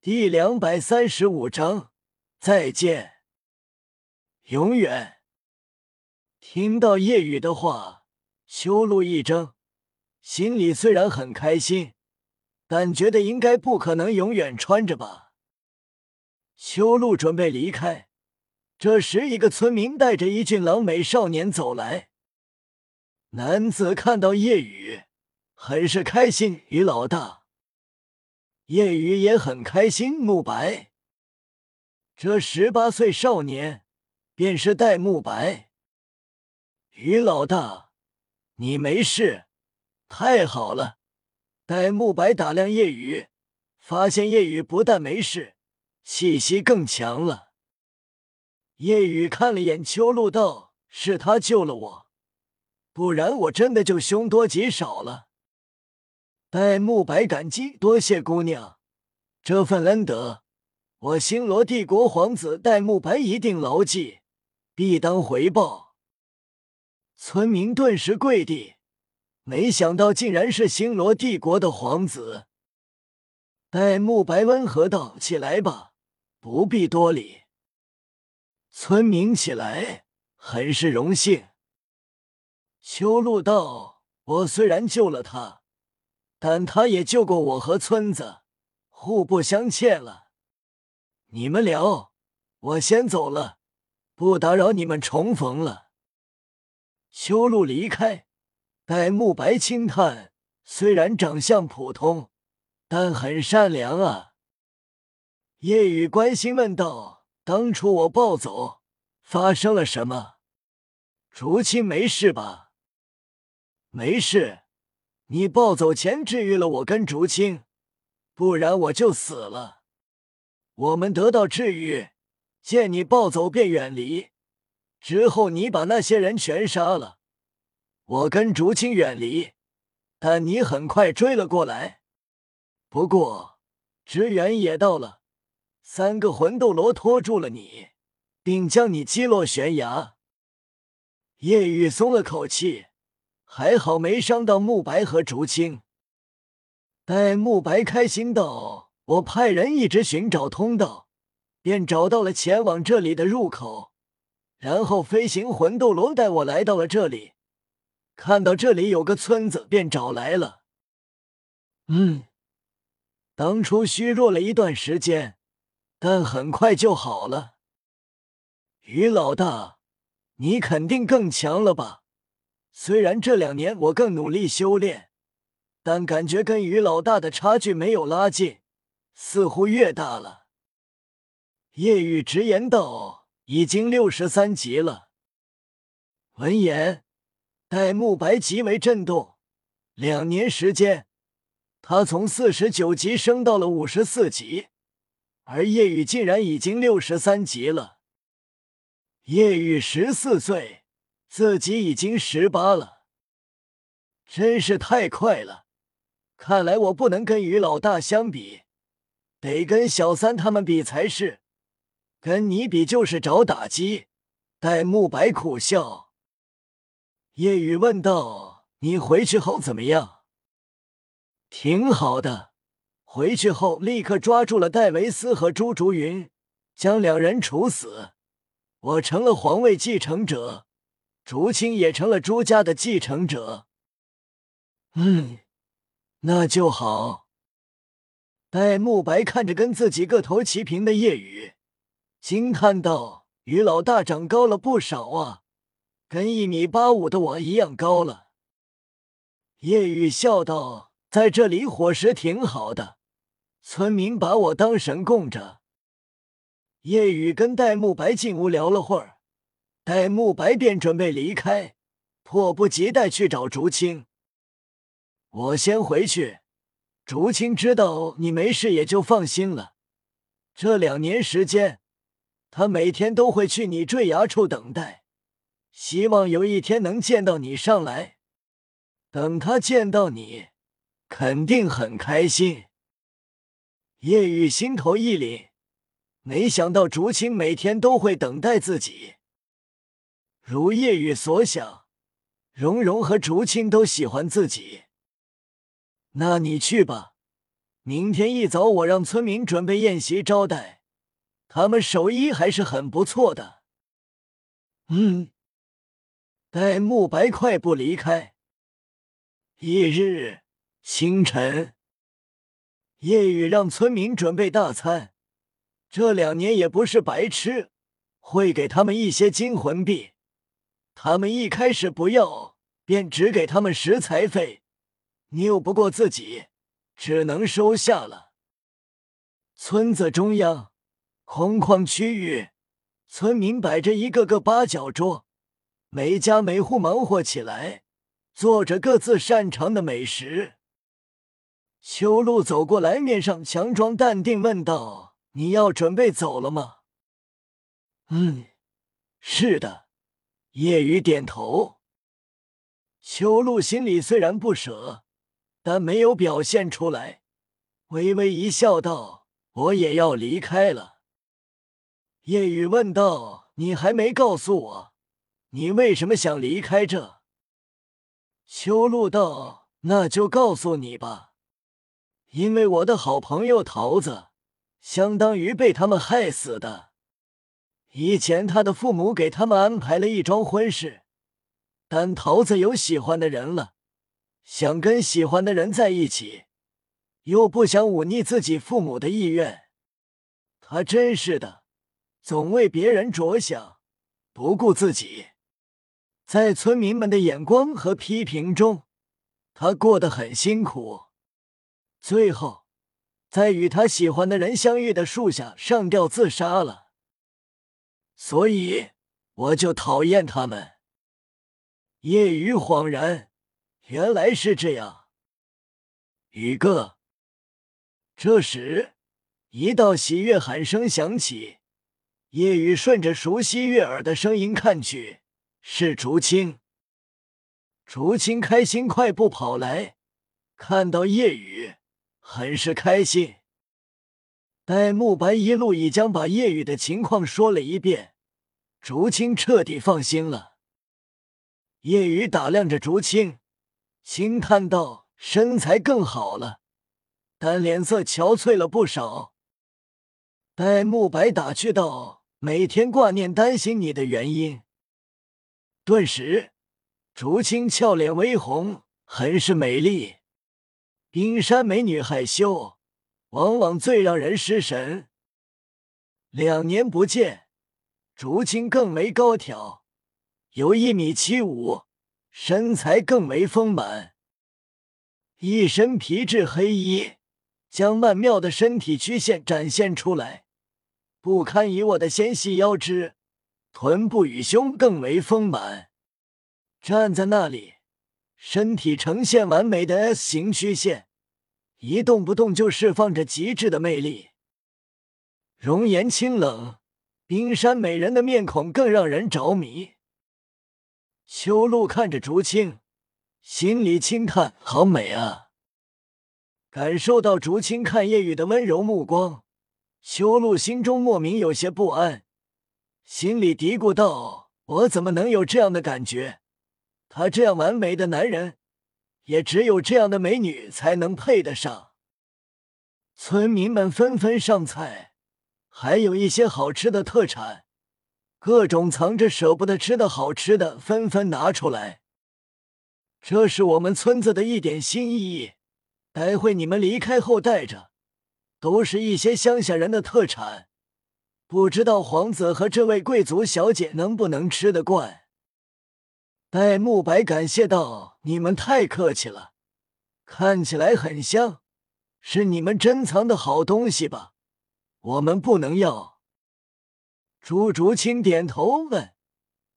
第两百三十五章再见，永远。听到夜雨的话，修路一怔，心里虽然很开心，但觉得应该不可能永远穿着吧。修路准备离开，这时一个村民带着一俊朗美少年走来。男子看到夜雨，很是开心，与老大。叶雨也很开心。慕白，这十八岁少年便是戴沐白。于老大，你没事，太好了！戴沐白打量叶雨，发现叶雨不但没事，气息更强了。叶雨看了眼秋露，道：“是他救了我，不然我真的就凶多吉少了。”戴沐白感激，多谢姑娘，这份恩德，我星罗帝国皇子戴沐白一定牢记，必当回报。村民顿时跪地，没想到竟然是星罗帝国的皇子。戴沐白温和道：“起来吧，不必多礼。”村民起来，很是荣幸。秋露道：“我虽然救了他。”但他也救过我和村子，互不相欠了。你们聊，我先走了，不打扰你们重逢了。修路离开，戴沐白轻叹：虽然长相普通，但很善良啊。夜雨关心问道：“当初我暴走，发生了什么？竹青没事吧？”没事。你暴走前治愈了我跟竹青，不然我就死了。我们得到治愈，见你暴走便远离。之后你把那些人全杀了，我跟竹青远离，但你很快追了过来。不过支援也到了，三个魂斗罗拖住了你，并将你击落悬崖。叶雨松了口气。还好没伤到慕白和竹青。待慕白开心道：“我派人一直寻找通道，便找到了前往这里的入口。然后飞行魂斗罗带我来到了这里，看到这里有个村子，便找来了。嗯，当初虚弱了一段时间，但很快就好了。于老大，你肯定更强了吧？”虽然这两年我更努力修炼，但感觉跟于老大的差距没有拉近，似乎越大了。叶雨直言道：“已经六十三级了。”闻言，戴沐白极为震动。两年时间，他从四十九级升到了五十四级，而叶雨竟然已经六十三级了。叶雨十四岁。自己已经十八了，真是太快了！看来我不能跟于老大相比，得跟小三他们比才是。跟你比就是找打击。戴沐白苦笑。叶雨问道：“你回去后怎么样？”挺好的。回去后立刻抓住了戴维斯和朱竹云，将两人处死。我成了皇位继承者。竹青也成了朱家的继承者。嗯，那就好。戴沐白看着跟自己个头齐平的叶雨，惊叹道：“于老大长高了不少啊，跟一米八五的我一样高了。”叶雨笑道：“在这里伙食挺好的，村民把我当神供着。”叶雨跟戴沐白进屋聊了会儿。戴沐白便准备离开，迫不及待去找竹青。我先回去，竹青知道你没事也就放心了。这两年时间，他每天都会去你坠崖处等待，希望有一天能见到你上来。等他见到你，肯定很开心。叶雨心头一凛，没想到竹青每天都会等待自己。如夜雨所想，蓉蓉和竹青都喜欢自己。那你去吧，明天一早我让村民准备宴席招待，他们手艺还是很不错的。”嗯。待慕白快步离开。翌日清晨，夜雨让村民准备大餐。这两年也不是白吃，会给他们一些金魂币。他们一开始不要，便只给他们食材费，拗不过自己，只能收下了。村子中央，空旷区域，村民摆着一个个八角桌。每家每户忙活起来，做着各自擅长的美食。秋露走过来，面上强装淡定，问道：“你要准备走了吗？”“嗯，是的。”叶雨点头。秋露心里虽然不舍，但没有表现出来，微微一笑，道：“我也要离开了。”叶雨问道：“你还没告诉我？”你为什么想离开这？修路道，那就告诉你吧。因为我的好朋友桃子，相当于被他们害死的。以前他的父母给他们安排了一桩婚事，但桃子有喜欢的人了，想跟喜欢的人在一起，又不想忤逆自己父母的意愿。他真是的，总为别人着想，不顾自己。在村民们的眼光和批评中，他过得很辛苦。最后，在与他喜欢的人相遇的树下上吊自杀了。所以，我就讨厌他们。夜雨恍然，原来是这样。宇哥，这时，一道喜悦喊声响起。夜雨顺着熟悉悦耳的声音看去。是竹青，竹青开心快步跑来，看到夜雨，很是开心。戴沐白一路已将把叶雨的情况说了一遍，竹青彻底放心了。叶雨打量着竹青，轻叹道：“身材更好了，但脸色憔悴了不少。”戴沐白打趣道：“每天挂念担心你的原因。”顿时，竹青俏脸微红，很是美丽。冰山美女害羞，往往最让人失神。两年不见，竹青更为高挑，有一米七五，身材更为丰满，一身皮质黑衣，将曼妙的身体曲线展现出来，不堪一握的纤细腰肢。臀部与胸更为丰满，站在那里，身体呈现完美的 S 型曲线，一动不动就释放着极致的魅力。容颜清冷，冰山美人的面孔更让人着迷。秋露看着竹青，心里轻叹：好美啊！感受到竹青看夜雨的温柔目光，秋露心中莫名有些不安。心里嘀咕道：“我怎么能有这样的感觉？他这样完美的男人，也只有这样的美女才能配得上。”村民们纷纷上菜，还有一些好吃的特产，各种藏着舍不得吃的好吃的纷纷拿出来。这是我们村子的一点心意，待会你们离开后带着，都是一些乡下人的特产。不知道皇子和这位贵族小姐能不能吃得惯？戴沐白感谢道：“你们太客气了，看起来很香，是你们珍藏的好东西吧？我们不能要。”朱竹清点头问：“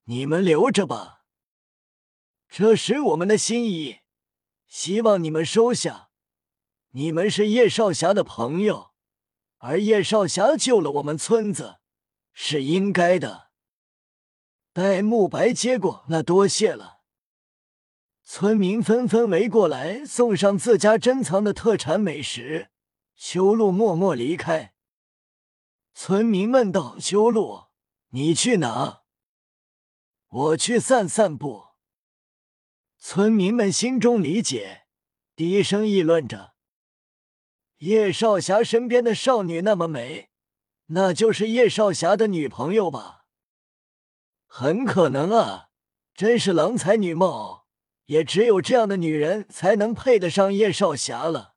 你们留着吧，这是我们的心意，希望你们收下。你们是叶少侠的朋友。”而叶少侠救了我们村子，是应该的。戴沐白接过，那多谢了。村民纷纷围过来，送上自家珍藏的特产美食。修路默默离开。村民问道：“修路，你去哪？”“我去散散步。”村民们心中理解，低声议论着。叶少侠身边的少女那么美，那就是叶少侠的女朋友吧？很可能啊，真是郎才女貌，也只有这样的女人才能配得上叶少侠了。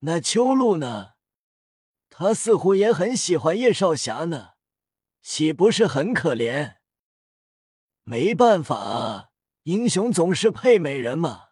那秋露呢？她似乎也很喜欢叶少侠呢，岂不是很可怜？没办法啊，英雄总是配美人嘛。